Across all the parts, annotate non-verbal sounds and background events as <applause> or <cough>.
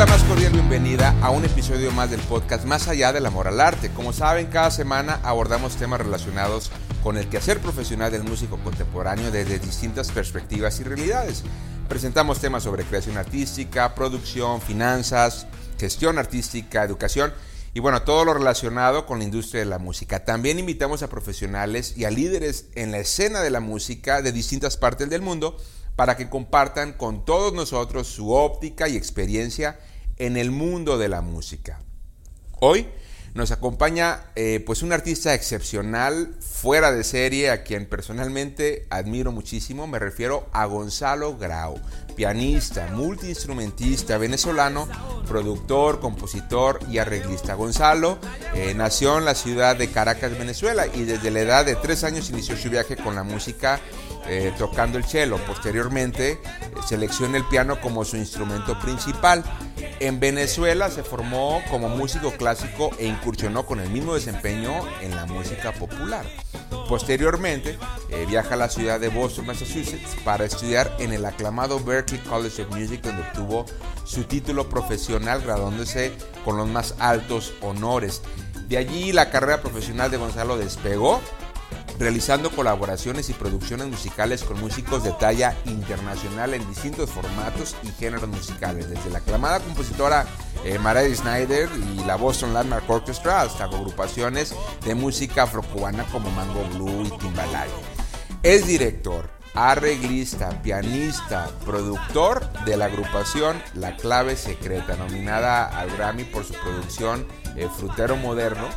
la más cordial bienvenida a un episodio más del podcast Más allá del amor al arte. Como saben, cada semana abordamos temas relacionados con el quehacer profesional del músico contemporáneo desde distintas perspectivas y realidades. Presentamos temas sobre creación artística, producción, finanzas, gestión artística, educación y bueno, todo lo relacionado con la industria de la música. También invitamos a profesionales y a líderes en la escena de la música de distintas partes del mundo para que compartan con todos nosotros su óptica y experiencia en el mundo de la música. Hoy nos acompaña eh, pues un artista excepcional, fuera de serie, a quien personalmente admiro muchísimo. Me refiero a Gonzalo Grau, pianista, multiinstrumentista venezolano, productor, compositor y arreglista. Gonzalo eh, nació en la ciudad de Caracas, Venezuela, y desde la edad de tres años inició su viaje con la música eh, tocando el cello. Posteriormente seleccionó el piano como su instrumento principal. En Venezuela se formó como músico clásico e incursionó con el mismo desempeño en la música popular. Posteriormente eh, viaja a la ciudad de Boston, Massachusetts, para estudiar en el aclamado Berklee College of Music, donde obtuvo su título profesional, graduándose con los más altos honores. De allí la carrera profesional de Gonzalo despegó realizando colaboraciones y producciones musicales con músicos de talla internacional en distintos formatos y géneros musicales, desde la aclamada compositora eh, Snyder y la Boston Landmark Orchestra hasta agrupaciones de música afrocubana como Mango Blue y Timbalay. Es director, arreglista, pianista, productor de la agrupación La Clave Secreta, nominada al Grammy por su producción eh, Frutero Moderno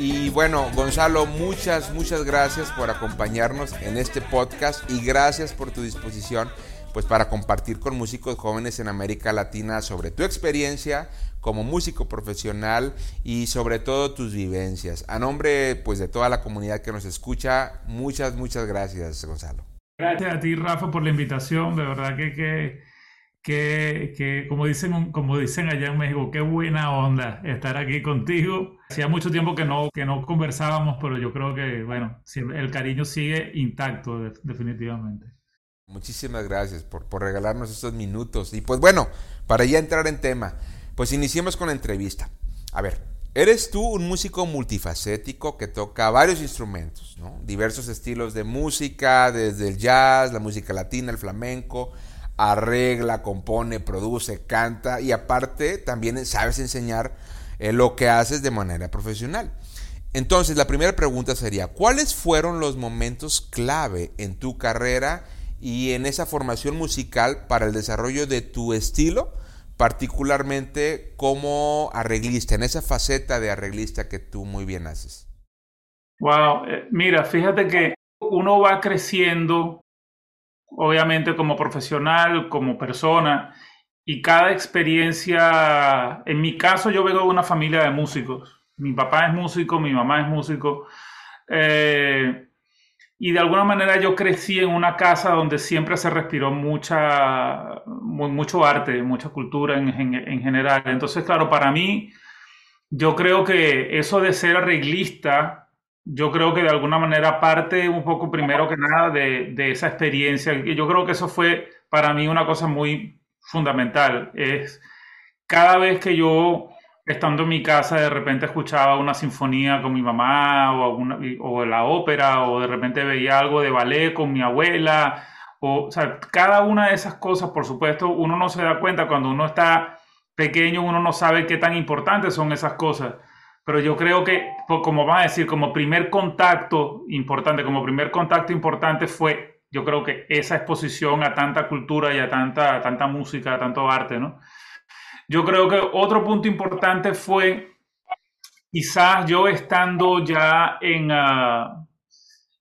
y bueno, Gonzalo, muchas, muchas gracias por acompañarnos en este podcast y gracias por tu disposición pues para compartir con músicos jóvenes en América Latina sobre tu experiencia como músico profesional y sobre todo tus vivencias. A nombre pues de toda la comunidad que nos escucha, muchas, muchas gracias, Gonzalo. Gracias a ti, Rafa, por la invitación. De verdad que, que que, como, dicen, como dicen allá en México, qué buena onda estar aquí contigo. Hacía mucho tiempo que no, que no conversábamos, pero yo creo que, bueno, el cariño sigue intacto, definitivamente. Muchísimas gracias por, por regalarnos estos minutos. Y pues bueno, para ya entrar en tema, pues iniciemos con la entrevista. A ver, eres tú un músico multifacético que toca varios instrumentos, ¿no? diversos estilos de música, desde el jazz, la música latina, el flamenco, arregla, compone, produce, canta y aparte también sabes enseñar eh, lo que haces de manera profesional. Entonces, la primera pregunta sería, ¿cuáles fueron los momentos clave en tu carrera y en esa formación musical para el desarrollo de tu estilo, particularmente como arreglista, en esa faceta de arreglista que tú muy bien haces? Wow, eh, mira, fíjate que uno va creciendo obviamente como profesional, como persona, y cada experiencia, en mi caso yo vengo de una familia de músicos, mi papá es músico, mi mamá es músico, eh, y de alguna manera yo crecí en una casa donde siempre se respiró mucha, mucho arte, mucha cultura en, en general. Entonces, claro, para mí, yo creo que eso de ser arreglista, yo creo que de alguna manera parte un poco primero que nada de, de esa experiencia. Yo creo que eso fue para mí una cosa muy fundamental. Es cada vez que yo, estando en mi casa, de repente escuchaba una sinfonía con mi mamá o, alguna, o la ópera o de repente veía algo de ballet con mi abuela. O, o sea, cada una de esas cosas, por supuesto, uno no se da cuenta cuando uno está pequeño, uno no sabe qué tan importantes son esas cosas pero yo creo que, como van a decir, como primer contacto importante, como primer contacto importante fue, yo creo que esa exposición a tanta cultura y a tanta, tanta música, a tanto arte, ¿no? Yo creo que otro punto importante fue, quizás yo estando ya en, uh,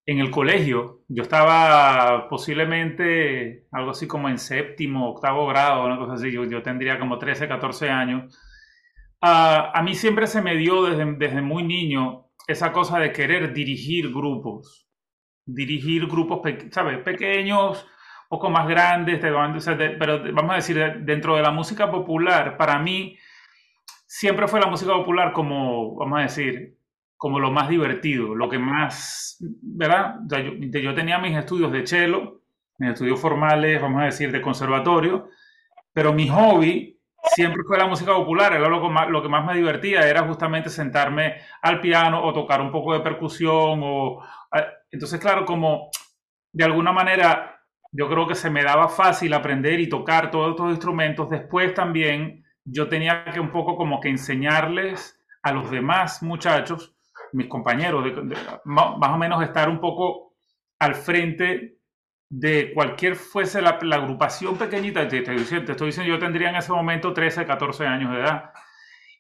en el colegio, yo estaba posiblemente algo así como en séptimo, octavo grado, una cosa así, yo, yo tendría como 13, 14 años a mí siempre se me dio desde, desde muy niño esa cosa de querer dirigir grupos, dirigir grupos, ¿sabes? Pequeños, poco más grandes, pero vamos a decir, dentro de la música popular, para mí siempre fue la música popular como, vamos a decir, como lo más divertido, lo que más, ¿verdad? yo, yo tenía mis estudios de cello, mis estudios formales, vamos a decir, de conservatorio, pero mi hobby siempre fue la música popular, era lo que, más, lo que más me divertía, era justamente sentarme al piano o tocar un poco de percusión. O, entonces, claro, como de alguna manera yo creo que se me daba fácil aprender y tocar todos estos instrumentos, después también yo tenía que un poco como que enseñarles a los demás muchachos, mis compañeros, más o menos estar un poco al frente de cualquier fuese la, agrupación pequeñita, te, te, estoy diciendo, yo tendría en ese momento 13, 14 años de edad.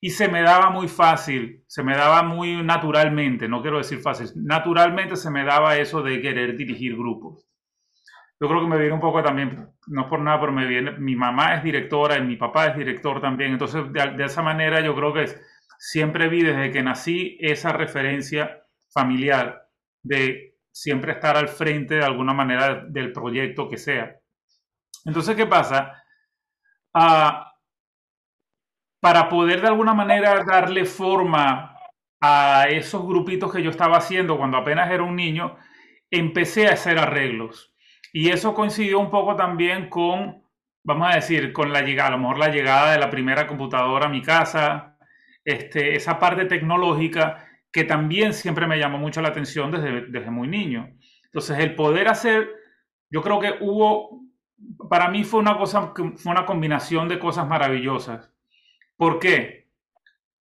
Y se me daba muy fácil, se me daba muy naturalmente, no quiero decir fácil, naturalmente se me daba eso de querer dirigir grupos. Yo creo que me viene un poco también, no por nada, pero me viene, mi mamá es directora y mi papá es director también, entonces de esa manera yo creo que siempre vi desde que nací esa referencia familiar de siempre estar al frente de alguna manera del proyecto que sea. Entonces, ¿qué pasa? Ah, para poder de alguna manera darle forma a esos grupitos que yo estaba haciendo cuando apenas era un niño, empecé a hacer arreglos. Y eso coincidió un poco también con, vamos a decir, con la llegada, a lo mejor la llegada de la primera computadora a mi casa, este, esa parte tecnológica que también siempre me llamó mucho la atención desde, desde muy niño. Entonces, el poder hacer, yo creo que hubo, para mí fue una cosa, fue una combinación de cosas maravillosas. ¿Por qué?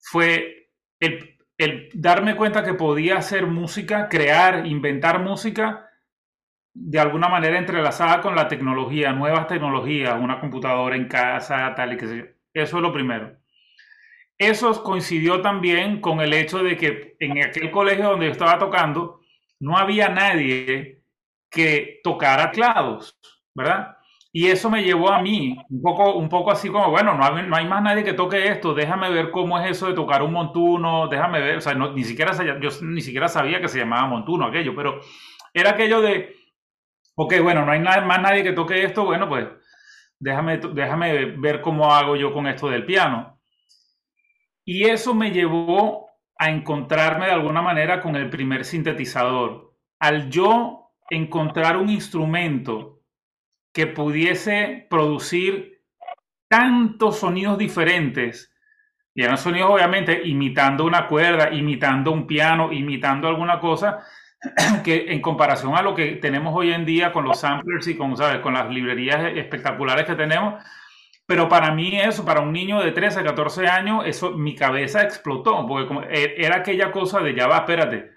Fue el, el darme cuenta que podía hacer música, crear, inventar música de alguna manera entrelazada con la tecnología, nuevas tecnologías, una computadora en casa, tal y que sé Eso es lo primero. Eso coincidió también con el hecho de que en aquel colegio donde yo estaba tocando, no había nadie que tocara clavos, ¿verdad? Y eso me llevó a mí, un poco, un poco así como, bueno, no hay, no hay más nadie que toque esto, déjame ver cómo es eso de tocar un montuno, déjame ver, o sea, ni siquiera, yo ni siquiera sabía que se llamaba montuno aquello, pero era aquello de, ok, bueno, no hay más nadie que toque esto, bueno, pues déjame, déjame ver cómo hago yo con esto del piano. Y eso me llevó a encontrarme de alguna manera con el primer sintetizador. Al yo encontrar un instrumento que pudiese producir tantos sonidos diferentes, y eran sonidos obviamente imitando una cuerda, imitando un piano, imitando alguna cosa, <clears throat> que en comparación a lo que tenemos hoy en día con los samplers y con, ¿sabes? con las librerías espectaculares que tenemos, pero para mí eso, para un niño de 13, 14 años, eso, mi cabeza explotó, porque como, e, era aquella cosa de, ya va, espérate,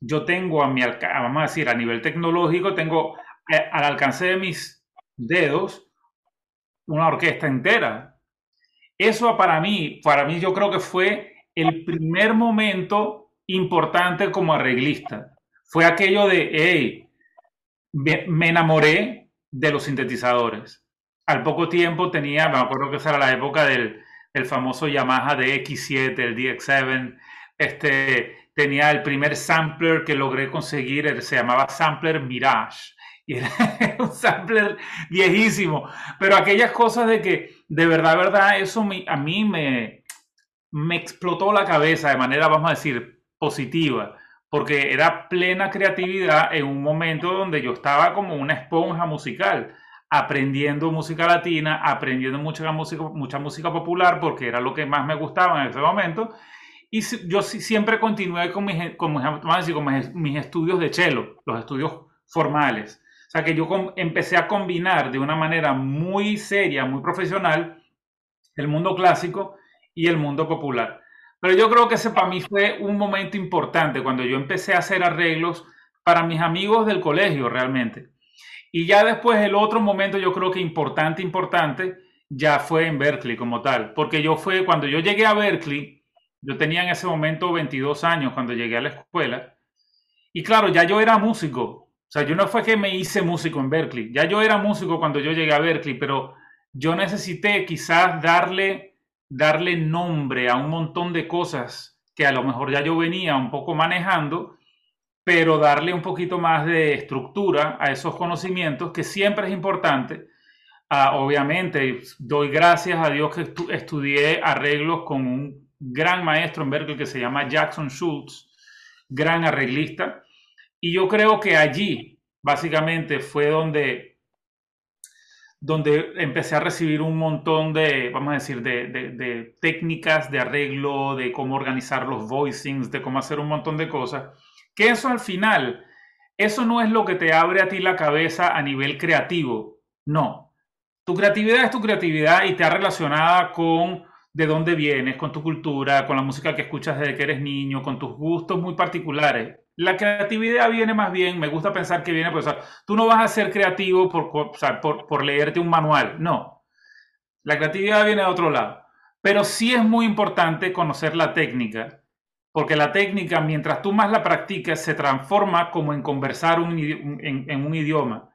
yo tengo a mi vamos a decir, a nivel tecnológico, tengo eh, al alcance de mis dedos una orquesta entera. Eso para mí, para mí yo creo que fue el primer momento importante como arreglista. Fue aquello de, hey, me enamoré de los sintetizadores al poco tiempo tenía, me acuerdo que esa era la época del, famoso Yamaha DX7, el DX7, este, tenía el primer sampler que logré conseguir, se llamaba Sampler Mirage. Y era <laughs> un sampler viejísimo. Pero aquellas cosas de que, de verdad, verdad, eso a mí me, me explotó la cabeza de manera, vamos a decir, positiva. Porque era plena creatividad en un momento donde yo estaba como una esponja musical aprendiendo música latina, aprendiendo mucha música, mucha música popular, porque era lo que más me gustaba en ese momento. Y yo siempre continué con mis, con, mis, estudios de cello, los estudios formales. O sea que yo empecé a combinar de una manera muy seria, muy profesional, el mundo clásico y el mundo popular. Pero yo creo que ese para mí fue un momento importante cuando yo empecé a hacer arreglos para mis amigos del colegio realmente. Y ya después el otro momento yo creo que importante, importante, ya fue en Berkeley como tal. Porque yo fue, cuando yo llegué a Berkeley, yo tenía en ese momento 22 años cuando llegué a la escuela. Y claro, ya yo era músico. O sea, yo no fue que me hice músico en Berkeley. Ya yo era músico cuando yo llegué a Berkeley, pero yo necesité quizás darle, darle nombre a un montón de cosas que a lo mejor ya yo venía un poco manejando pero darle un poquito más de estructura a esos conocimientos, que siempre es importante. Ah, obviamente, doy gracias a Dios que estudié arreglos con un gran maestro en Berkeley que se llama Jackson Schultz, gran arreglista, y yo creo que allí, básicamente, fue donde, donde empecé a recibir un montón de, vamos a decir, de, de, técnicas de arreglo, de cómo organizar los voicings, de cómo hacer un montón de cosas, que eso al final, eso no es lo que te abre a ti la cabeza a nivel creativo, no. Tu creatividad es tu creatividad y te ha relacionada con de dónde vienes, con tu cultura, con la música que escuchas desde que eres niño, con tus gustos muy particulares. La creatividad viene más bien, me gusta pensar que viene, pues, tú no vas a ser creativo por, por, por leerte un manual, no. La creatividad viene de otro lado. Pero sí es muy importante conocer la técnica, porque la técnica, mientras tú más la practicas, se transforma como en conversar en, un idioma.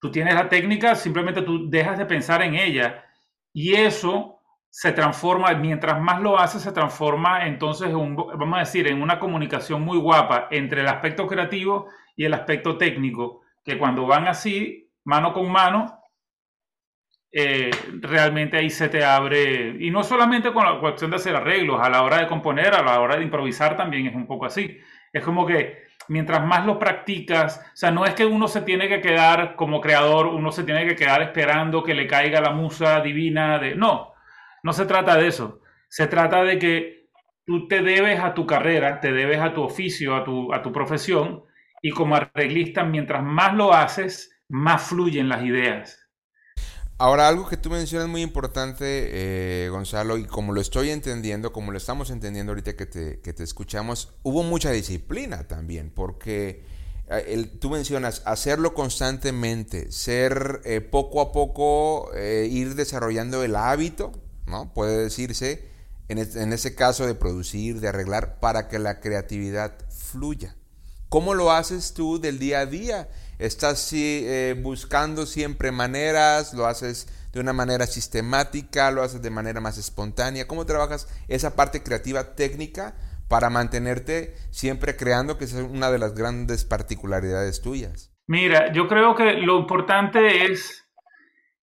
Tú tienes la técnica, simplemente tú dejas de pensar en ella y eso se transforma, mientras más lo hace, se transforma entonces, vamos a decir, en una comunicación muy guapa entre el aspecto creativo y el aspecto técnico, que cuando van así, mano con mano, eh, realmente ahí se te abre, y no solamente con la cuestión de hacer arreglos, a la hora de componer, a la hora de improvisar también es un poco así. Es como que mientras más lo practicas, o sea, no es que uno se tiene que quedar como creador, uno se tiene que quedar esperando que le caiga la musa divina de, no, no se trata de eso. Se trata de que tú te debes a tu carrera, te debes a tu oficio, a tu, a tu profesión, y como arreglista, mientras más lo haces, más fluyen las ideas. Ahora, algo que tú mencionas muy importante, eh, Gonzalo, y como lo estoy entendiendo, como lo estamos entendiendo ahorita que te, que te escuchamos, hubo mucha disciplina también, porque eh, tú mencionas hacerlo constantemente, ser eh, poco a poco, ir desarrollando el hábito ¿no? Puede decirse, en, ese caso, de producir, de arreglar, para que la creatividad fluya. ¿Cómo lo haces tú del día a día? ¿Estás eh, buscando siempre maneras? ¿Lo haces de una manera sistemática? ¿Lo haces de manera más espontánea? ¿Cómo trabajas esa parte creativa técnica para mantenerte siempre creando, que es una de las grandes particularidades tuyas? Mira, yo creo que lo importante es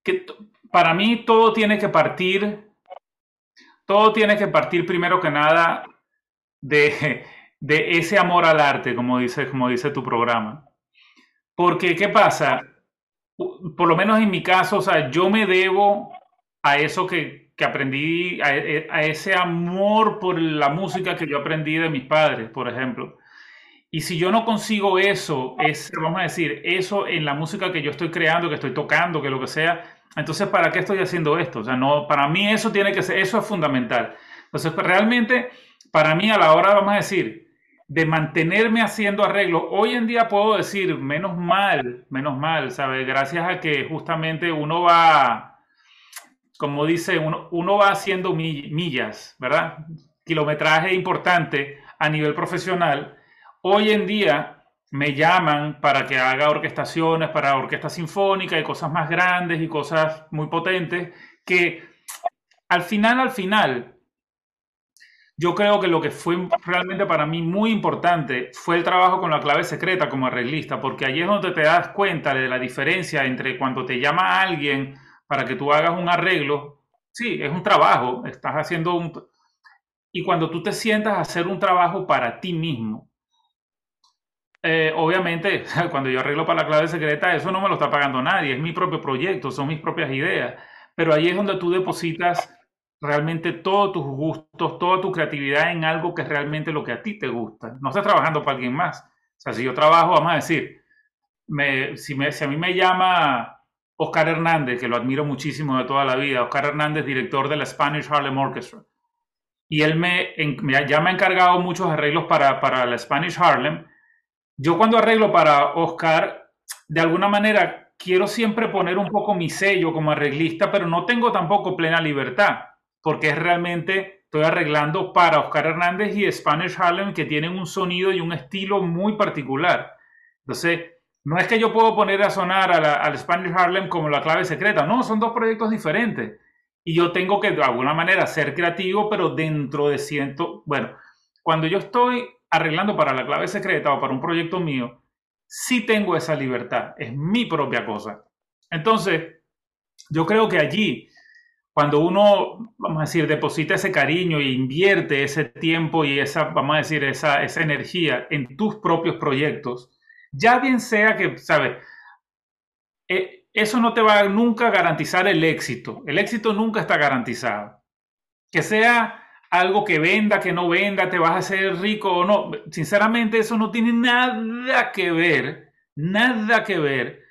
que para mí todo tiene que partir todo tiene que partir primero que nada de, <laughs> ese amor al arte, como dice, como dice tu programa. Porque, ¿qué pasa? Por lo menos en mi caso, o sea, yo me debo a eso que, aprendí, a, ese amor por la música que yo aprendí de mis padres, por ejemplo. Y si yo no consigo eso, es, vamos a decir, eso en la música que yo estoy creando, que estoy tocando, que lo que sea, entonces, ¿para qué estoy haciendo esto? O sea, no, para mí eso tiene que ser, eso es fundamental. Entonces, realmente, para mí a la hora, vamos a decir, de mantenerme haciendo arreglos, hoy en día puedo decir, menos mal, menos mal, ¿sabes? Gracias a que justamente uno va, como dice, uno, uno va haciendo millas, ¿verdad? Kilometraje importante a nivel profesional. Hoy en día me llaman para que haga orquestaciones para orquesta sinfónica y cosas más grandes y cosas muy potentes que al final, al final, yo creo que lo que fue realmente para mí muy importante fue el trabajo con la clave secreta como arreglista, porque allí es donde te das cuenta de la diferencia entre cuando te llama alguien para que tú hagas un arreglo, sí, es un trabajo, estás haciendo un... Y cuando tú te sientas a hacer un trabajo para ti mismo, eh, obviamente, <laughs> cuando yo arreglo para la clave secreta, eso no me lo está pagando nadie, es mi propio proyecto, son mis propias ideas. Pero ahí es donde tú depositas realmente todos tus gustos, toda tu creatividad en algo que es realmente lo que a ti te gusta. No estás trabajando para alguien más. O sea, si yo trabajo, vamos a decir, si, a mí me llama Oscar Hernández, que lo admiro muchísimo de toda la vida, Oscar Hernández, director de la Spanish Harlem Orchestra, y él me, ya me ha encargado muchos arreglos para, para la Spanish Harlem, yo cuando arreglo para Oscar, de alguna manera quiero siempre poner un poco mi sello como arreglista, pero no tengo tampoco plena libertad, porque es realmente, estoy arreglando para Oscar Hernández y Spanish Harlem, que tienen un sonido y un estilo muy particular. Entonces, no es que yo puedo poner a sonar al Spanish Harlem como la clave secreta, no, son dos proyectos diferentes. Y yo tengo que de alguna manera ser creativo, pero dentro de ciento, bueno, cuando yo estoy arreglando para la clave secreta o para un proyecto mío, sí tengo esa libertad, es mi propia cosa. Entonces, yo creo que allí, cuando uno, vamos a decir, deposita ese cariño e invierte ese tiempo y esa, vamos a decir, esa, esa energía en tus propios proyectos, ya bien sea que, ¿sabes? Eh, eso no te va nunca a garantizar el éxito. El éxito nunca está garantizado. Que sea algo que venda, que no venda, te vas a hacer rico o no. Sinceramente, eso no tiene nada que ver, nada que ver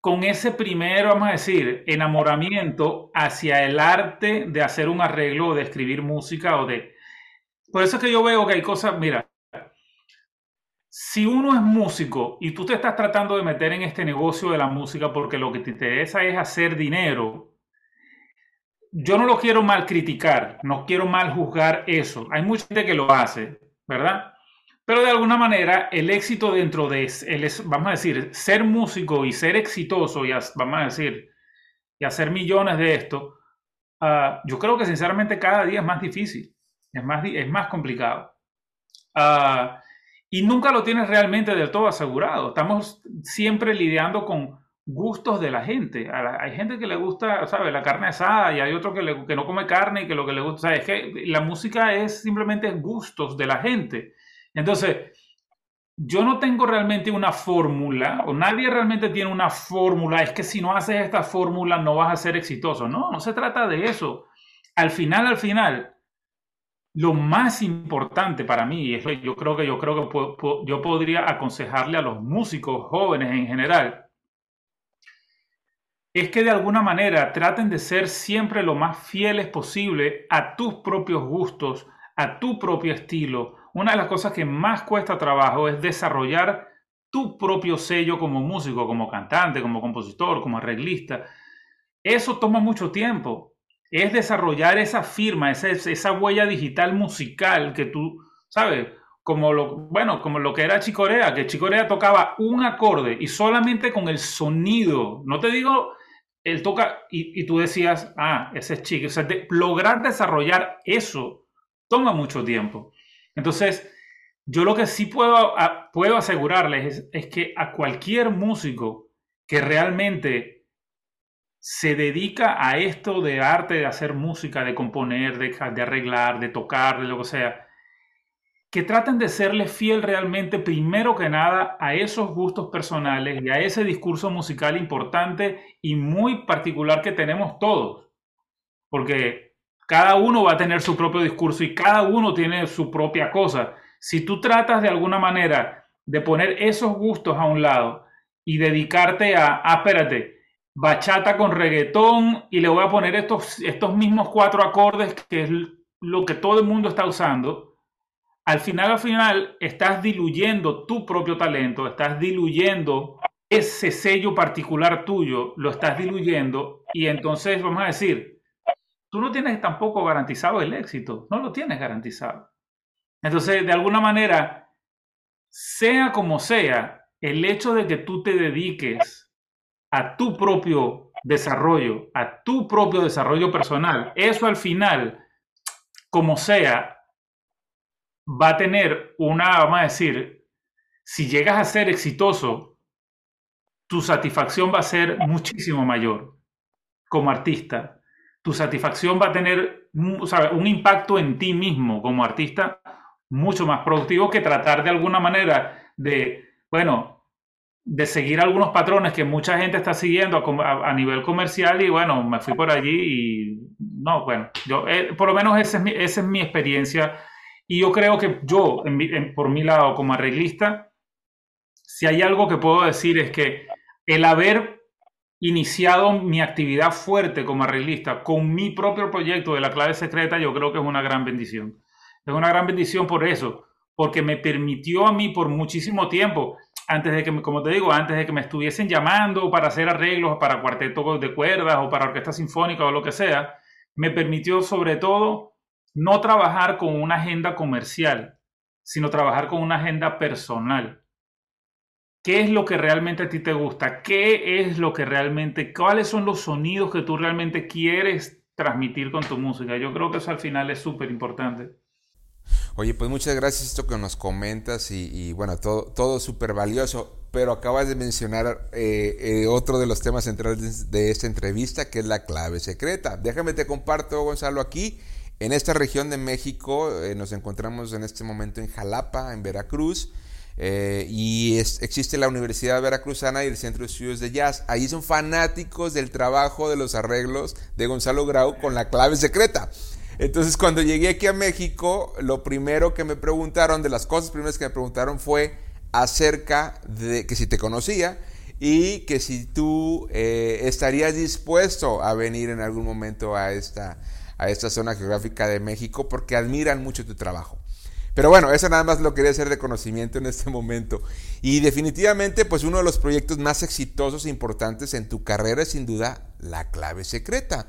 con ese primero, vamos a decir, enamoramiento hacia el arte de hacer un arreglo o de escribir música o de... Por eso es que yo veo que hay cosas, mira, si uno es músico y tú te estás tratando de meter en este negocio de la música porque lo que te interesa es hacer dinero, yo no lo quiero mal criticar, no quiero mal juzgar eso. Hay mucha gente que lo hace, ¿verdad? Pero de alguna manera el éxito dentro de, el, vamos a decir, ser músico y ser exitoso, y vamos a decir, y hacer millones de esto, ah, yo creo que sinceramente cada día es más difícil, es más, es más complicado. Uh, y nunca lo tienes realmente del todo asegurado. Estamos siempre lidiando con gustos de la gente. Hay gente que le gusta, ¿sabes? La carne asada y hay otro que, que no come carne y que lo que le gusta, ¿sabes? Es que la música es simplemente gustos de la gente. Entonces, yo no tengo realmente una fórmula, o nadie realmente tiene una fórmula, es que si no haces esta fórmula no vas a ser exitoso. No, no se trata de eso. Al final, al final, lo más importante para mí, y yo creo que yo creo que yo podría aconsejarle a los músicos jóvenes en general, es que de alguna manera traten de ser siempre lo más fieles posible a tus propios gustos, a tu propio estilo. Una de las cosas que más cuesta trabajo es desarrollar tu propio sello como músico, como cantante, como compositor, como arreglista. Eso toma mucho tiempo es desarrollar esa firma, esa, esa huella digital musical que tú, ¿sabes? Como lo, bueno, como lo que era Chicorea, que Chicorea tocaba un acorde y solamente con el sonido, no te digo, él toca y, tú decías, ah, ese es Chico. O sea, lograr desarrollar eso toma mucho tiempo. Entonces, yo lo que sí puedo, puedo asegurarles es, que a cualquier músico que realmente se dedica a esto de arte, de hacer música, de componer, de, de, arreglar, de tocar, de lo que sea, que traten de serle fiel realmente, primero que nada, a esos gustos personales y a ese discurso musical importante y muy particular que tenemos todos. Porque cada uno va a tener su propio discurso y cada uno tiene su propia cosa. Si tú tratas de alguna manera de poner esos gustos a un lado y dedicarte a, ah, espérate, bachata con reggaetón y le voy a poner estos, estos mismos cuatro acordes que es lo que todo el mundo está usando, al final, al final, estás diluyendo tu propio talento, estás diluyendo ese sello particular tuyo, lo estás diluyendo y entonces vamos a decir, tú no tienes tampoco garantizado el éxito, no lo tienes garantizado. Entonces, de alguna manera, sea como sea, el hecho de que tú te dediques a tu propio desarrollo, a tu propio desarrollo personal, eso al final, como sea, va a tener una, vamos a decir, si llegas a ser exitoso, tu satisfacción va a ser muchísimo mayor como artista. Tu satisfacción va a tener un impacto en ti mismo como artista mucho más productivo que tratar de alguna manera de, bueno, de seguir algunos patrones que mucha gente está siguiendo a, nivel comercial y bueno, me fui por allí y no, bueno, yo, eh, por lo menos esa es, mi, esa es mi experiencia. Y yo creo que yo, por mi lado como arreglista, si hay algo que puedo decir es que el haber iniciado mi actividad fuerte como arreglista con mi propio proyecto de la clave secreta, yo creo que es una gran bendición. Es una gran bendición por eso, porque me permitió a mí por muchísimo tiempo antes de que, como te digo, antes de que me estuviesen llamando para hacer arreglos para cuartetos de cuerdas o para orquesta sinfónica o lo que sea, me permitió sobre todo no trabajar con una agenda comercial, sino trabajar con una agenda personal. ¿Qué es lo que realmente a ti te gusta? ¿Qué es lo que realmente, cuáles son los sonidos que tú realmente quieres transmitir con tu música? Yo creo que eso al final es súper importante. Oye, pues muchas gracias esto que nos comentas y, bueno, todo, todo súper valioso, pero acabas de mencionar eh, eh, otro de los temas centrales de esta entrevista, que es la clave secreta. Déjame te comparto, Gonzalo, aquí. En esta región de México eh, nos encontramos en este momento en Jalapa, en Veracruz. Eh, y existe la Universidad Veracruzana y el Centro de Estudios de Jazz. Ahí son fanáticos del trabajo de los arreglos de Gonzalo Grau con la clave secreta. Entonces cuando llegué aquí a México, lo primero que me preguntaron, de las cosas primeras que me preguntaron fue acerca de que si te conocía y que si tú eh, estarías dispuesto a venir en algún momento a esta, a esta zona geográfica de México porque admiran mucho tu trabajo. Pero bueno, eso nada más lo quería hacer de conocimiento en este momento. Y definitivamente, pues uno de los proyectos más exitosos e importantes en tu carrera es sin duda la clave secreta.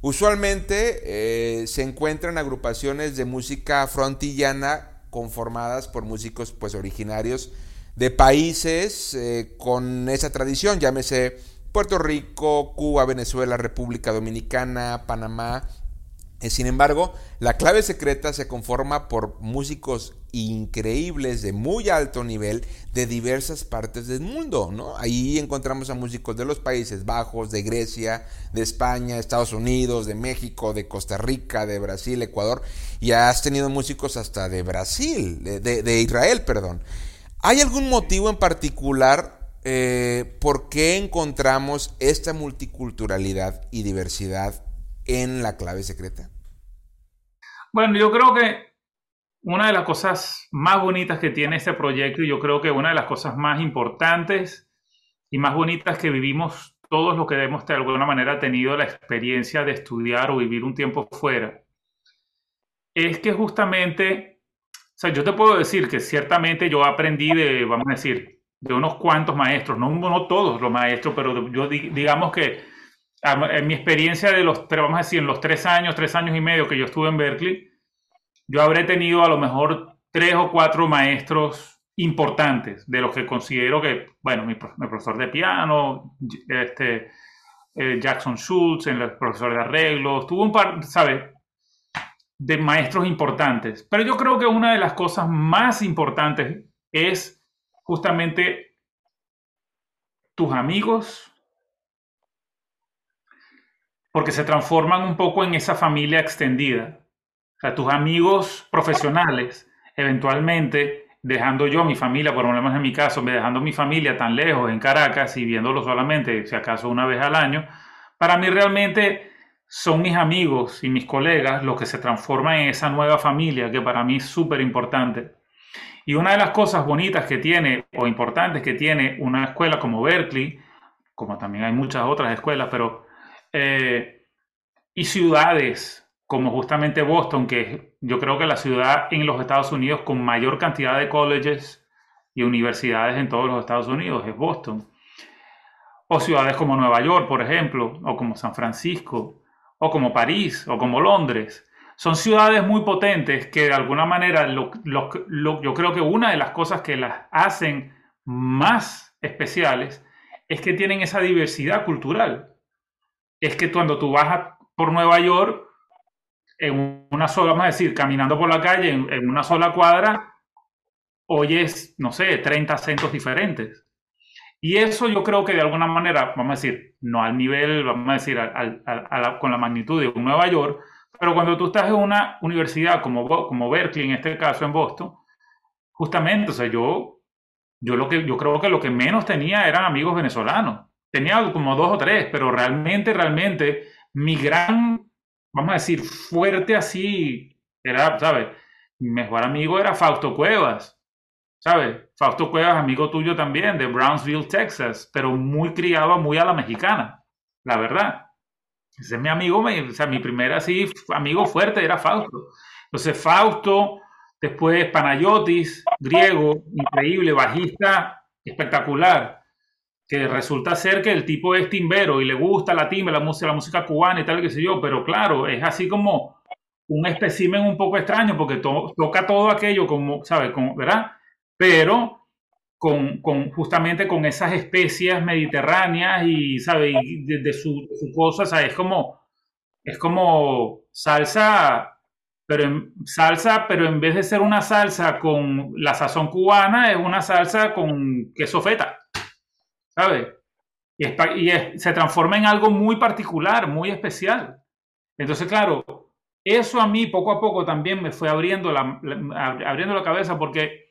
Usualmente eh, se encuentran agrupaciones de música frontillana conformadas por músicos pues originarios de países eh, con esa tradición, llámese Puerto Rico, Cuba, Venezuela, República Dominicana, Panamá, sin embargo, la clave secreta se conforma por músicos increíbles de muy alto nivel de diversas partes del mundo, ¿no? Ahí encontramos a músicos de los Países Bajos, de Grecia, de España, Estados Unidos, de México, de Costa Rica, de Brasil, Ecuador, y has tenido músicos hasta de Brasil, de, Israel, perdón. ¿Hay algún motivo en particular eh, por qué encontramos esta multiculturalidad y diversidad en la clave secreta? Bueno, yo creo que una de las cosas más bonitas que tiene este proyecto y yo creo que una de las cosas más importantes y más bonitas que vivimos todos los que hemos de alguna manera tenido la experiencia de estudiar o vivir un tiempo fuera, es que justamente, o sea, yo te puedo decir que ciertamente yo aprendí de, vamos a decir, de unos cuantos maestros, no, no todos los maestros, pero yo digamos que en mi experiencia de los, vamos a decir, en los tres años, tres años y medio que yo estuve en Berkeley, yo habré tenido a lo mejor tres o cuatro maestros importantes, de los que considero que, bueno, mi, profesor de piano, este, eh, Jackson Schultz, el profesor de arreglos, tuvo un par, ¿sabes? De maestros importantes. Pero yo creo que una de las cosas más importantes es justamente tus amigos, porque se transforman un poco en esa familia extendida. O sea, tus amigos profesionales, eventualmente, dejando yo mi familia, por lo menos en mi caso, me dejando mi familia tan lejos en Caracas y viéndolo solamente, si acaso, una vez al año, para mí realmente son mis amigos y mis colegas los que se transforman en esa nueva familia que para mí es súper importante. Y una de las cosas bonitas que tiene o importantes que tiene una escuela como Berkeley, como también hay muchas otras escuelas, pero eh, y ciudades como justamente Boston, que yo creo que la ciudad en los Estados Unidos con mayor cantidad de colleges y universidades en todos los Estados Unidos es Boston. O ciudades como Nueva York, por ejemplo, o como San Francisco, o como París, o como Londres. Son ciudades muy potentes que de alguna manera yo creo que una de las cosas que las hacen más especiales es que tienen esa diversidad cultural es que cuando tú vas por Nueva York, en una sola, vamos a decir, caminando por la calle, en, una sola cuadra, oyes, no sé, 30 acentos diferentes. Y eso yo creo que de alguna manera, vamos a decir, no al nivel, vamos a decir, con la magnitud de Nueva York, pero cuando tú estás en una universidad como, como Berkeley, en este caso en Boston, justamente, o sea, yo, yo, lo que, yo creo que lo que menos tenía eran amigos venezolanos tenía como dos o tres, pero realmente, realmente, mi gran, vamos a decir, fuerte así, era, ¿sabes? Mi mejor amigo era Fausto Cuevas, ¿sabes? Fausto Cuevas, amigo tuyo también, de Brownsville, Texas, pero muy criado, muy a la mexicana, la verdad. Ese es mi amigo, o sea, mi primer así amigo fuerte era Fausto. Entonces, Fausto, después Panayotis, griego, increíble, bajista, espectacular que resulta ser que el tipo es timbero y le gusta la timba, la música, la música cubana y tal, qué sé yo, pero claro, es así como un espécimen un poco extraño porque toca todo aquello como, ¿sabes? Como, ¿Verdad? Pero con, con, justamente con esas especias mediterráneas y, ¿sabes? de, su, su, cosa. Es como, es como salsa, pero en, salsa, pero en vez de ser una salsa con la sazón cubana, es una salsa con queso feta. ¿Sabes? Y, se transforma en algo muy particular, muy especial. Entonces, claro, eso a mí poco a poco también me fue abriendo la, abriendo la cabeza porque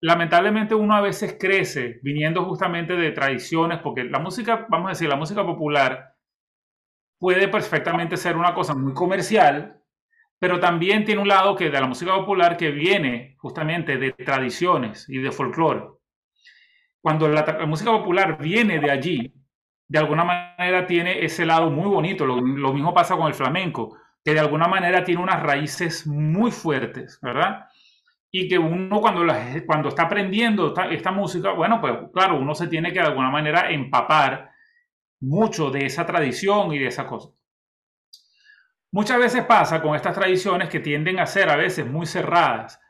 lamentablemente uno a veces crece viniendo justamente de tradiciones, porque la música, vamos a decir, la música popular puede perfectamente ser una cosa muy comercial, pero también tiene un lado que de la música popular que viene justamente de tradiciones y de folclore. Cuando la, música popular viene de allí, de alguna manera tiene ese lado muy bonito. Lo, mismo pasa con el flamenco, que de alguna manera tiene unas raíces muy fuertes, ¿verdad? Y que uno cuando, cuando está aprendiendo esta, esta música, bueno, pues claro, uno se tiene que de alguna manera empapar mucho de esa tradición y de esa cosa. Muchas veces pasa con estas tradiciones que tienden a ser a veces muy cerradas.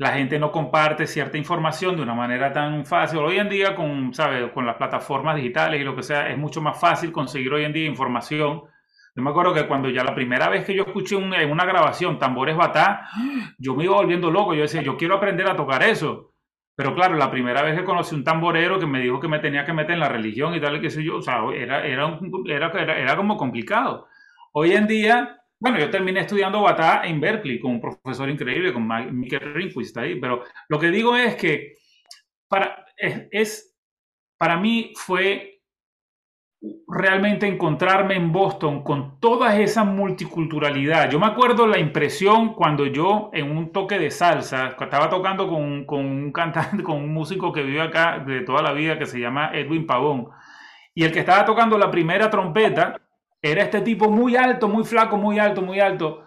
La gente no comparte cierta información de una manera tan fácil. Hoy en día, con, ¿sabe? con las plataformas digitales y lo que sea, es mucho más fácil conseguir hoy en día información. Yo me acuerdo que cuando ya la primera vez que yo escuché una grabación tambores batá, yo me iba volviendo loco. Yo decía, yo quiero aprender a tocar eso. Pero claro, la primera vez que conocí un tamborero que me dijo que me tenía que meter en la religión y tal, y qué sé yo, o sea, era, era, era, era como complicado. Hoy en día, bueno, yo terminé estudiando Batá en Berkeley con un profesor increíble, con Michael Rinquist ahí, pero lo que digo es que para, es, para mí fue realmente encontrarme en Boston con toda esa multiculturalidad. Yo me acuerdo la impresión cuando yo en un toque de salsa, estaba tocando con, con un cantante, <laughs> con un músico que vive acá de toda la vida que se llama Edwin Pavón, y el que estaba tocando la primera trompeta, era este tipo muy alto, muy flaco, muy alto, muy alto,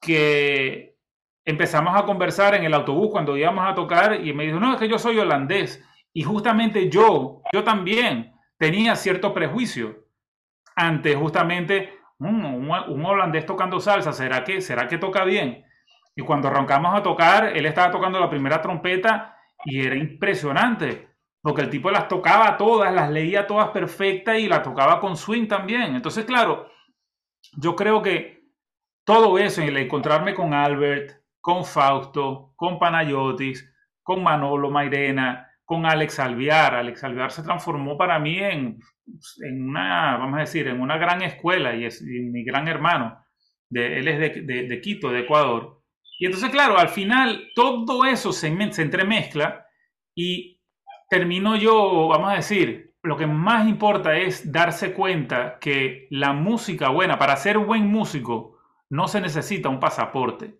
que empezamos a conversar en el autobús cuando íbamos a tocar y me dijo, no, es que yo soy holandés. Y justamente yo, yo también tenía cierto prejuicio ante justamente un, un, holandés tocando salsa, ¿será que, ¿será que toca bien? Y cuando arrancamos a tocar, él estaba tocando la primera trompeta y era impresionante porque el tipo las tocaba todas, las leía todas perfectas y las tocaba con swing también. Entonces, claro, yo creo que todo eso, el encontrarme con Albert, con Fausto, con Panayotis, con Manolo Mairena, con Alex Alviar. Alex Alviar se transformó para mí en, una, vamos a decir, en una gran escuela y es mi gran hermano. De, él es de, Quito, de Ecuador. Y entonces, claro, al final todo eso se entremezcla y termino yo, vamos a decir, lo que más importa es darse cuenta que la música buena, para ser buen músico, no se necesita un pasaporte.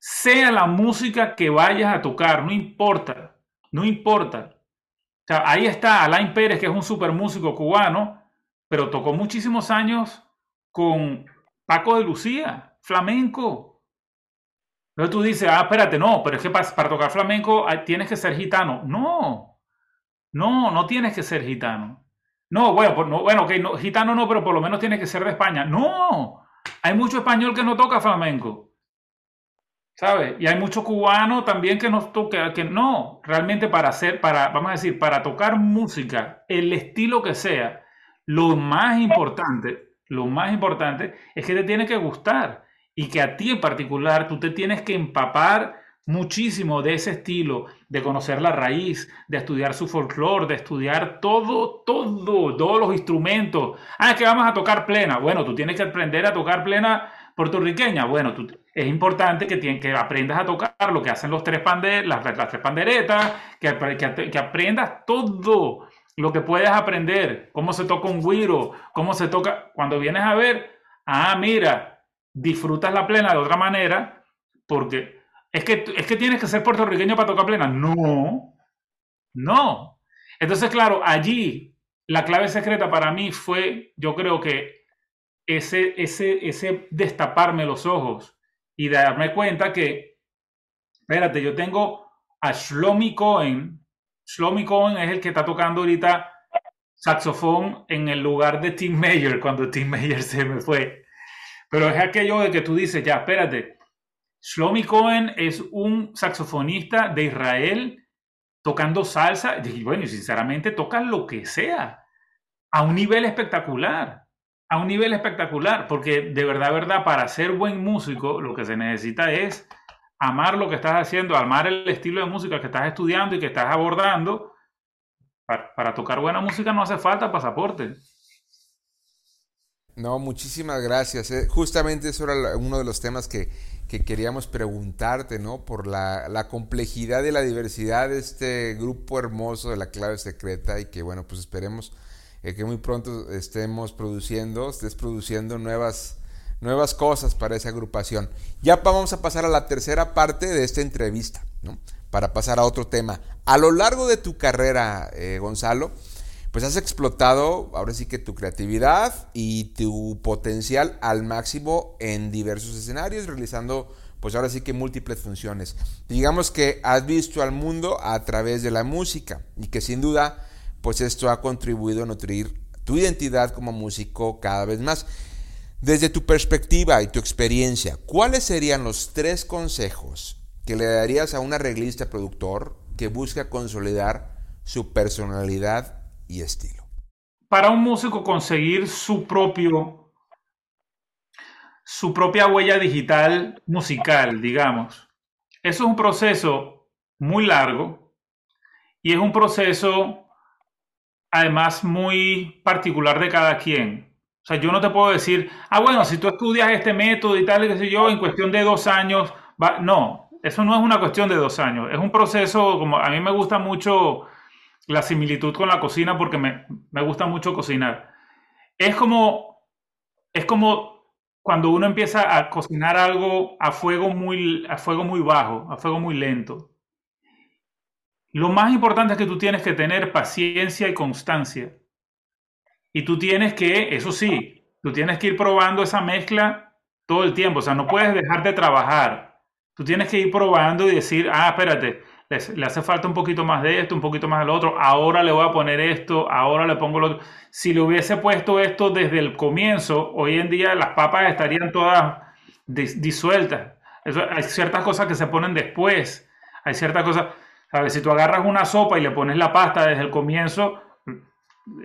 Sea la música que vayas a tocar, no importa, no importa. O sea, ahí está Alain Pérez, que es un super músico cubano, pero tocó muchísimos años con Paco de Lucía, flamenco. Entonces tú dices, ah, espérate, no, pero es que para, tocar flamenco tienes que ser gitano. No, no, no tienes que ser gitano. No, bueno, no, bueno, okay, no, gitano no, pero por lo menos tienes que ser de España. No, hay mucho español que no toca flamenco. ¿Sabes? Y hay mucho cubano también que no toca, que no, realmente para hacer, para, vamos a decir, para tocar música, el estilo que sea, lo más importante, lo más importante es que te tiene que gustar y que a ti en particular tú te tienes que empapar muchísimo de ese estilo, de conocer la raíz, de estudiar su folclore, de estudiar todo, todo, todos los instrumentos. Ah, es que vamos a tocar plena. Bueno, tú tienes que aprender a tocar plena puertorriqueña. Bueno, tú, es importante que, que aprendas a tocar lo que hacen los tres pander, las, las, tres panderetas, que, que, que aprendas todo lo que puedes aprender, cómo se toca un guiro, cómo se toca, cuando vienes a ver, ah, mira, disfrutas la plena de otra manera, porque es que, es que tienes que ser puertorriqueño para tocar plena. No, no. Entonces, claro, allí la clave secreta para mí fue, yo creo que ese, ese, ese destaparme los ojos y darme cuenta que, espérate, yo tengo a Shlomi Cohen. Shlomi Cohen es el que está tocando ahorita saxofón en el lugar de Tim Mayer cuando Tim Mayer se me fue. Pero es aquello de que tú dices, ya, espérate, Shlomi Cohen es un saxofonista de Israel tocando salsa, y bueno, sinceramente toca lo que sea, a un nivel espectacular, a un nivel espectacular, porque de verdad, verdad, para ser buen músico lo que se necesita es amar lo que estás haciendo, amar el estilo de música que estás estudiando y que estás abordando. Para tocar buena música no hace falta pasaporte. No, muchísimas gracias. Eh. Justamente eso era uno de los temas que, queríamos preguntarte, ¿no? Por la, complejidad y la diversidad de este grupo hermoso de la clave secreta y que, bueno, pues esperemos eh, que muy pronto estemos produciendo, estés produciendo nuevas, nuevas cosas para esa agrupación. Ya vamos a pasar a la tercera parte de esta entrevista, ¿no? Para pasar a otro tema. A lo largo de tu carrera, eh, Gonzalo, pues has explotado ahora sí que tu creatividad y tu potencial al máximo en diversos escenarios, realizando pues ahora sí que múltiples funciones. Digamos que has visto al mundo a través de la música y que sin duda pues esto ha contribuido a nutrir tu identidad como músico cada vez más. Desde tu perspectiva y tu experiencia, ¿cuáles serían los tres consejos que le darías a un arreglista productor que busca consolidar su personalidad y estilo. Para un músico conseguir su propio, su propia huella digital musical, digamos, eso es un proceso muy largo y es un proceso además muy particular de cada quien. O sea, yo no te puedo decir, ah, bueno, si tú estudias este método y tal, y qué sé yo, en cuestión de dos años, va. No, eso no es una cuestión de dos años. Es un proceso, como a mí me gusta mucho la similitud con la cocina porque me, gusta mucho cocinar. Es como, es como cuando uno empieza a cocinar algo a fuego muy, a fuego muy bajo, a fuego muy lento. Lo más importante es que tú tienes que tener paciencia y constancia. Y tú tienes que, eso sí, tú tienes que ir probando esa mezcla todo el tiempo. O sea, no puedes dejar de trabajar. Tú tienes que ir probando y decir, ah, espérate, le, hace falta un poquito más de esto, un poquito más del otro, ahora le voy a poner esto, ahora le pongo lo otro. Si le hubiese puesto esto desde el comienzo, hoy en día las papas estarían todas disueltas. hay ciertas cosas que se ponen después, hay ciertas cosas, ¿sabes? Si tú agarras una sopa y le pones la pasta desde el comienzo,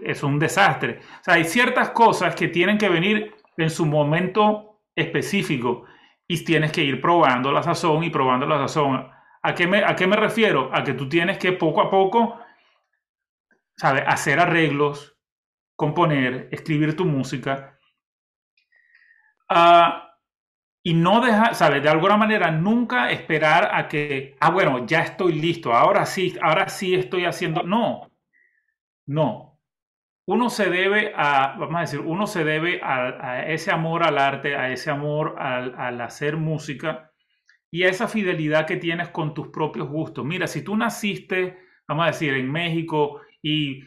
es un desastre. O sea, hay ciertas cosas que tienen que venir en su momento específico y tienes que ir probando la sazón y probando la sazón ¿A qué, me, ¿A qué me refiero? A que tú tienes que poco a poco, ¿sabes? Hacer arreglos, componer, escribir tu música. Ah, y no dejar, ¿sabes? De alguna manera, nunca esperar a que, ah, bueno, ya estoy listo, ahora sí, ahora sí estoy haciendo. No, no. Uno se debe a, vamos a decir, uno se debe a, ese amor al arte, a ese amor al, al hacer música y esa fidelidad que tienes con tus propios gustos. Mira, si tú naciste, vamos a decir, en México y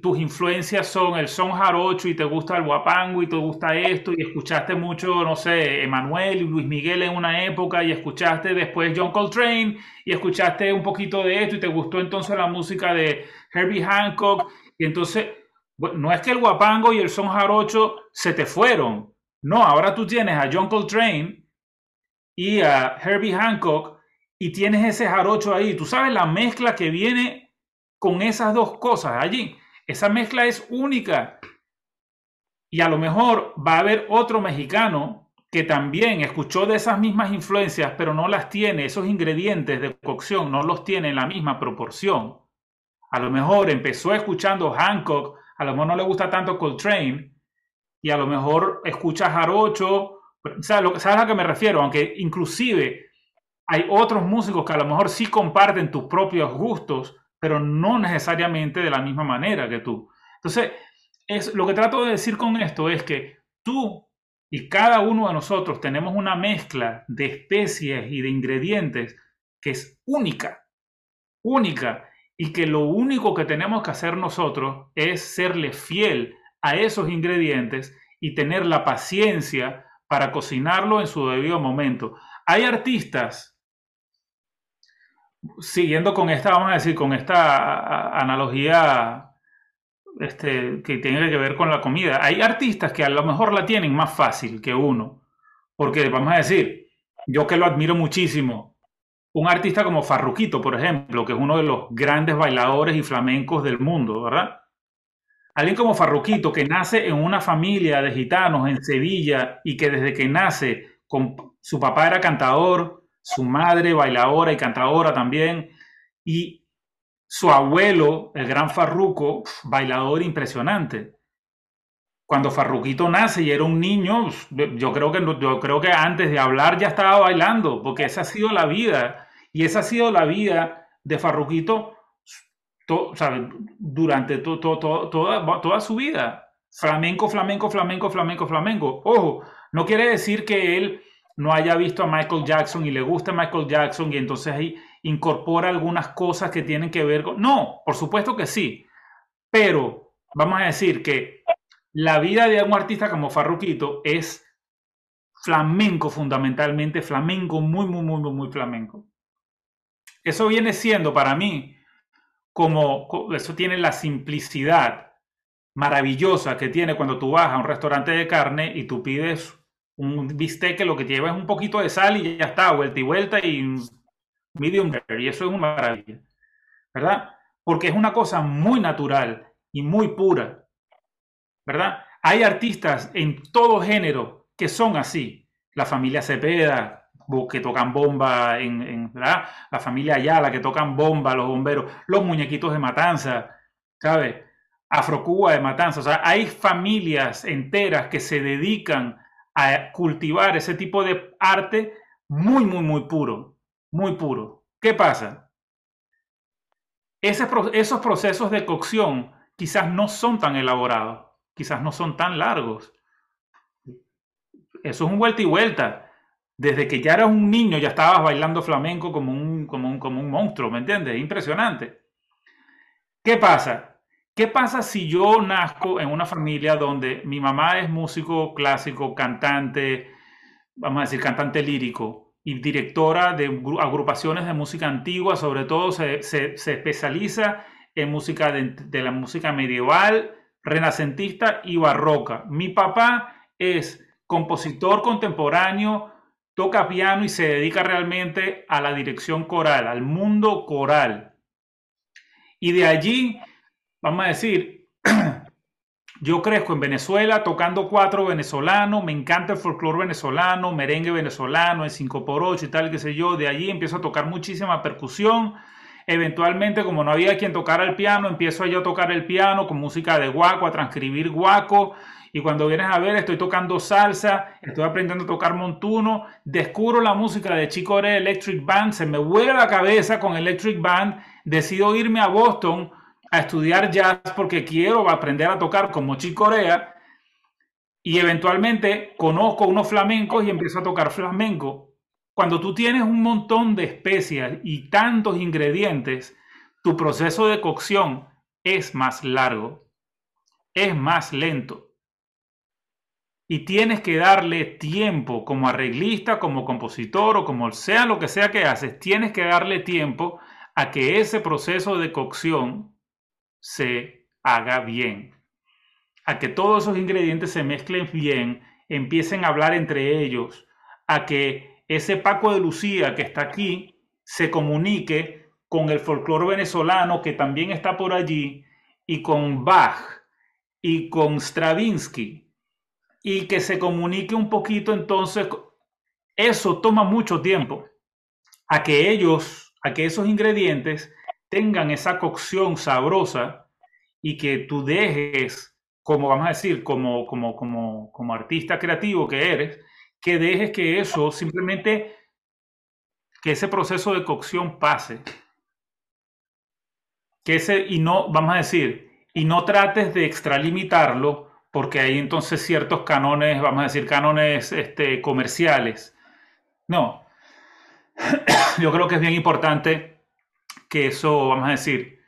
tus influencias son el son jarocho y te gusta el guapango y te gusta esto y escuchaste mucho, no sé, Emanuel y Luis Miguel en una época y escuchaste después John Coltrane y escuchaste un poquito de esto y te gustó entonces la música de Herbie Hancock y entonces no es que el guapango y el son jarocho se te fueron, no, ahora tú tienes a John Coltrane y a Herbie Hancock y tienes ese jarocho ahí. Tú sabes la mezcla que viene con esas dos cosas allí. Esa mezcla es única. Y a lo mejor va a haber otro mexicano que también escuchó de esas mismas influencias, pero no las tiene, esos ingredientes de cocción no los tiene en la misma proporción. A lo mejor empezó escuchando Hancock, a lo mejor no le gusta tanto Coltrane, y a lo mejor escucha Jarocho ¿Sabes, a lo que me refiero? Aunque inclusive hay otros músicos que a lo mejor sí comparten tus propios gustos, pero no necesariamente de la misma manera que tú. Entonces, es, lo que trato de decir con esto es que tú y cada uno de nosotros tenemos una mezcla de especies y de ingredientes que es única, única, y que lo único que tenemos que hacer nosotros es serle fiel a esos ingredientes y tener la paciencia para cocinarlo en su debido momento. Hay artistas, siguiendo con esta, vamos a decir, con esta analogía este, que tiene que ver con la comida, hay artistas que a lo mejor la tienen más fácil que uno, porque vamos a decir, yo que lo admiro muchísimo, un artista como Farruquito, por ejemplo, que es uno de los grandes bailadores y flamencos del mundo, ¿verdad? Alguien como Farruquito, que nace en una familia de gitanos en Sevilla y que desde que nace, su papá era cantador, su madre bailadora y cantadora también, y su abuelo, el gran Farruco, bailador impresionante. cuando Farruquito nace y era un niño, yo creo que, yo creo que antes de hablar ya estaba bailando, porque esa ha sido la vida. Y esa ha sido la vida de Farruquito durante toda, su vida. Flamenco, flamenco, flamenco, flamenco, flamenco. Ojo, no quiere decir que él no haya visto a Michael Jackson y le gusta Michael Jackson y entonces ahí incorpora algunas cosas que tienen que ver con... No, por supuesto que sí. Pero vamos a decir que la vida de un artista como Farruquito es flamenco fundamentalmente, flamenco, muy, muy, muy, muy, muy flamenco. Eso viene siendo para mí como, eso tiene la simplicidad maravillosa que tiene cuando tú vas a un restaurante de carne y tú pides un bistec que lo que lleva es un poquito de sal y ya está, vuelta y vuelta y medium rare. Y eso es una maravilla, ¿verdad? Porque es una cosa muy natural y muy pura. ¿verdad? Hay artistas en todo género que son así. La familia Cepeda, que tocan bomba, en, la familia Ayala, que tocan bomba, los bomberos, los muñequitos de Matanza, ¿sabes? Afrocuba de Matanza. O sea, hay familias enteras que se dedican a cultivar ese tipo de arte muy, muy, muy puro, muy puro. ¿Qué pasa? esos procesos de cocción quizás no son tan elaborados quizás no son tan largos. Eso es un vuelta y vuelta. Desde que ya eras un niño ya estabas bailando flamenco como un, como un, como un monstruo, ¿me entiendes? Impresionante. ¿Qué pasa? ¿Qué pasa si yo nazco en una familia donde mi mamá es músico clásico, cantante, vamos a decir, cantante lírico y directora de agrupaciones de música antigua, sobre todo se, se, especializa en música de, de la música medieval renacentista y barroca. Mi papá es compositor contemporáneo, toca piano y se dedica realmente a la dirección coral, al mundo coral. Y de allí, vamos a decir, <clears throat> yo crezco en Venezuela tocando cuatro venezolanos, me encanta el folclore venezolano, merengue venezolano, el 5x8 y tal, qué sé yo. De allí empiezo a tocar muchísima percusión Eventualmente, como no había quien tocara el piano, empiezo yo a tocar el piano con música de guaco, a transcribir guaco. Y cuando vienes a ver, estoy tocando salsa, estoy aprendiendo a tocar montuno, descubro la música de Chico Ore Electric Band, se me vuela la cabeza con Electric Band, decido irme a Boston a estudiar jazz porque quiero aprender a tocar como Chico Corea y eventualmente conozco unos flamencos y empiezo a tocar flamenco. Cuando tú tienes un montón de especias y tantos ingredientes, tu proceso de cocción es más largo, es más lento. Y tienes que darle tiempo como arreglista, como compositor o como sea lo que sea que haces, tienes que darle tiempo a que ese proceso de cocción se haga bien. A que todos esos ingredientes se mezclen bien, empiecen a hablar entre ellos, a que ese Paco de Lucía que está aquí se comunique con el folclore venezolano que también está por allí y con Bach y con Stravinsky y que se comunique un poquito entonces eso toma mucho tiempo a que ellos a que esos ingredientes tengan esa cocción sabrosa y que tú dejes como vamos a decir como como como como artista creativo que eres que dejes que eso simplemente, que ese proceso de cocción pase. Que ese, y no, vamos a decir, y no trates de extralimitarlo, porque hay entonces ciertos canones, vamos a decir, canones este, comerciales. No. <clears throat> Yo creo que es bien importante que eso, vamos a decir,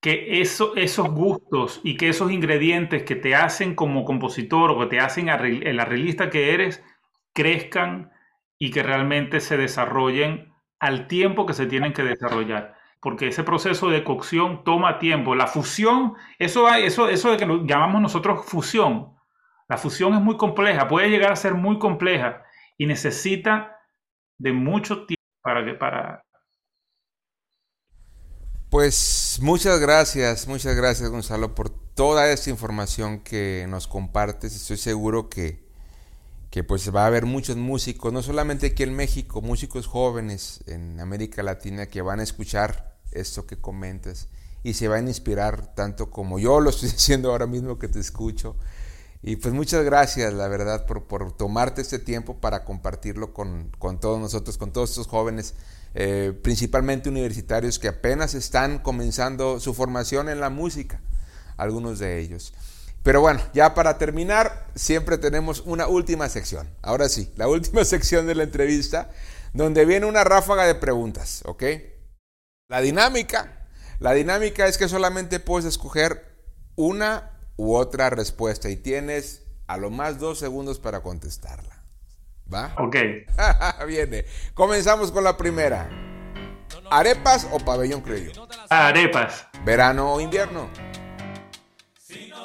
que eso, esos gustos y que esos ingredientes que te hacen como compositor o que te hacen el arreglista que eres crezcan y que realmente se desarrollen al tiempo que se tienen que desarrollar. Porque ese proceso de cocción toma tiempo. La fusión, eso, eso, eso de que llamamos nosotros fusión, la fusión es muy compleja, puede llegar a ser muy compleja y necesita de mucho tiempo para, que, para, pues muchas gracias, muchas gracias Gonzalo por toda esta información que nos compartes. Estoy seguro que, que pues va a haber muchos músicos, no solamente aquí en México, músicos jóvenes en América Latina que van a escuchar esto que comentas y se van a inspirar tanto como yo lo estoy <laughs> haciendo ahora mismo que te escucho. Y pues muchas gracias, la verdad, por, por tomarte este tiempo para compartirlo con, con, todos nosotros, con todos estos jóvenes, eh, principalmente universitarios que apenas están comenzando su formación en la música, algunos de ellos. Pero bueno, ya para terminar, siempre tenemos una última sección. Ahora sí, la <laughs> última sección de la entrevista, donde viene una ráfaga de preguntas, ¿ok? La dinámica, la dinámica es que solamente puedes escoger una u otra respuesta y tienes a lo más dos segundos para contestarla. ¿Va? Ok. <laughs> Viene. Comenzamos con la primera. ¿Arepas o pabellón criollo? Arepas. ¿Verano o invierno?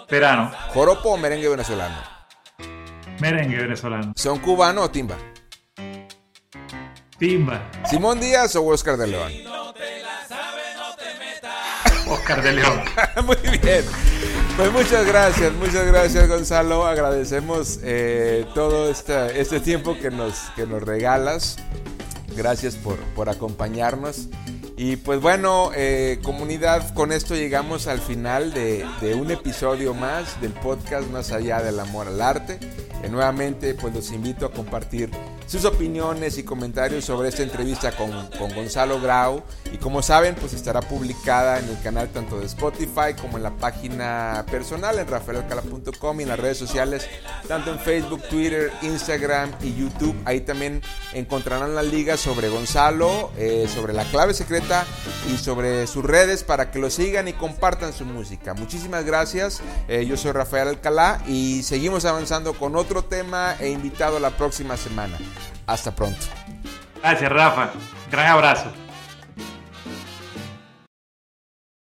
Verano. ¿Joropo o merengue venezolano? Merengue venezolano. ¿Son cubano o timba? Timba. ¿Simón Díaz o Oscar de León? De León. <laughs> Muy bien. Pues muchas gracias, muchas gracias Gonzalo. Agradecemos eh, todo este, este tiempo que nos, que nos regalas. Gracias por, por acompañarnos. Y pues bueno, eh, comunidad, con esto llegamos al final de, de, un episodio más del podcast Más allá del amor al arte. Eh, nuevamente, pues los invito a compartir sus opiniones y comentarios sobre esta entrevista con, Gonzalo Grau. Y como saben, pues estará publicada en el canal tanto de Spotify como en la página personal en rafaelalcala.com y en las redes sociales, tanto en Facebook, Twitter, Instagram y YouTube. Ahí también encontrarán las ligas sobre Gonzalo, eh, sobre la clave secreta y sobre sus redes para que lo sigan y compartan su música. Muchísimas gracias. Eh, yo soy Rafael Alcalá y seguimos avanzando con otro tema e invitado la próxima semana. Hasta pronto. Gracias, Rafa. Gran abrazo.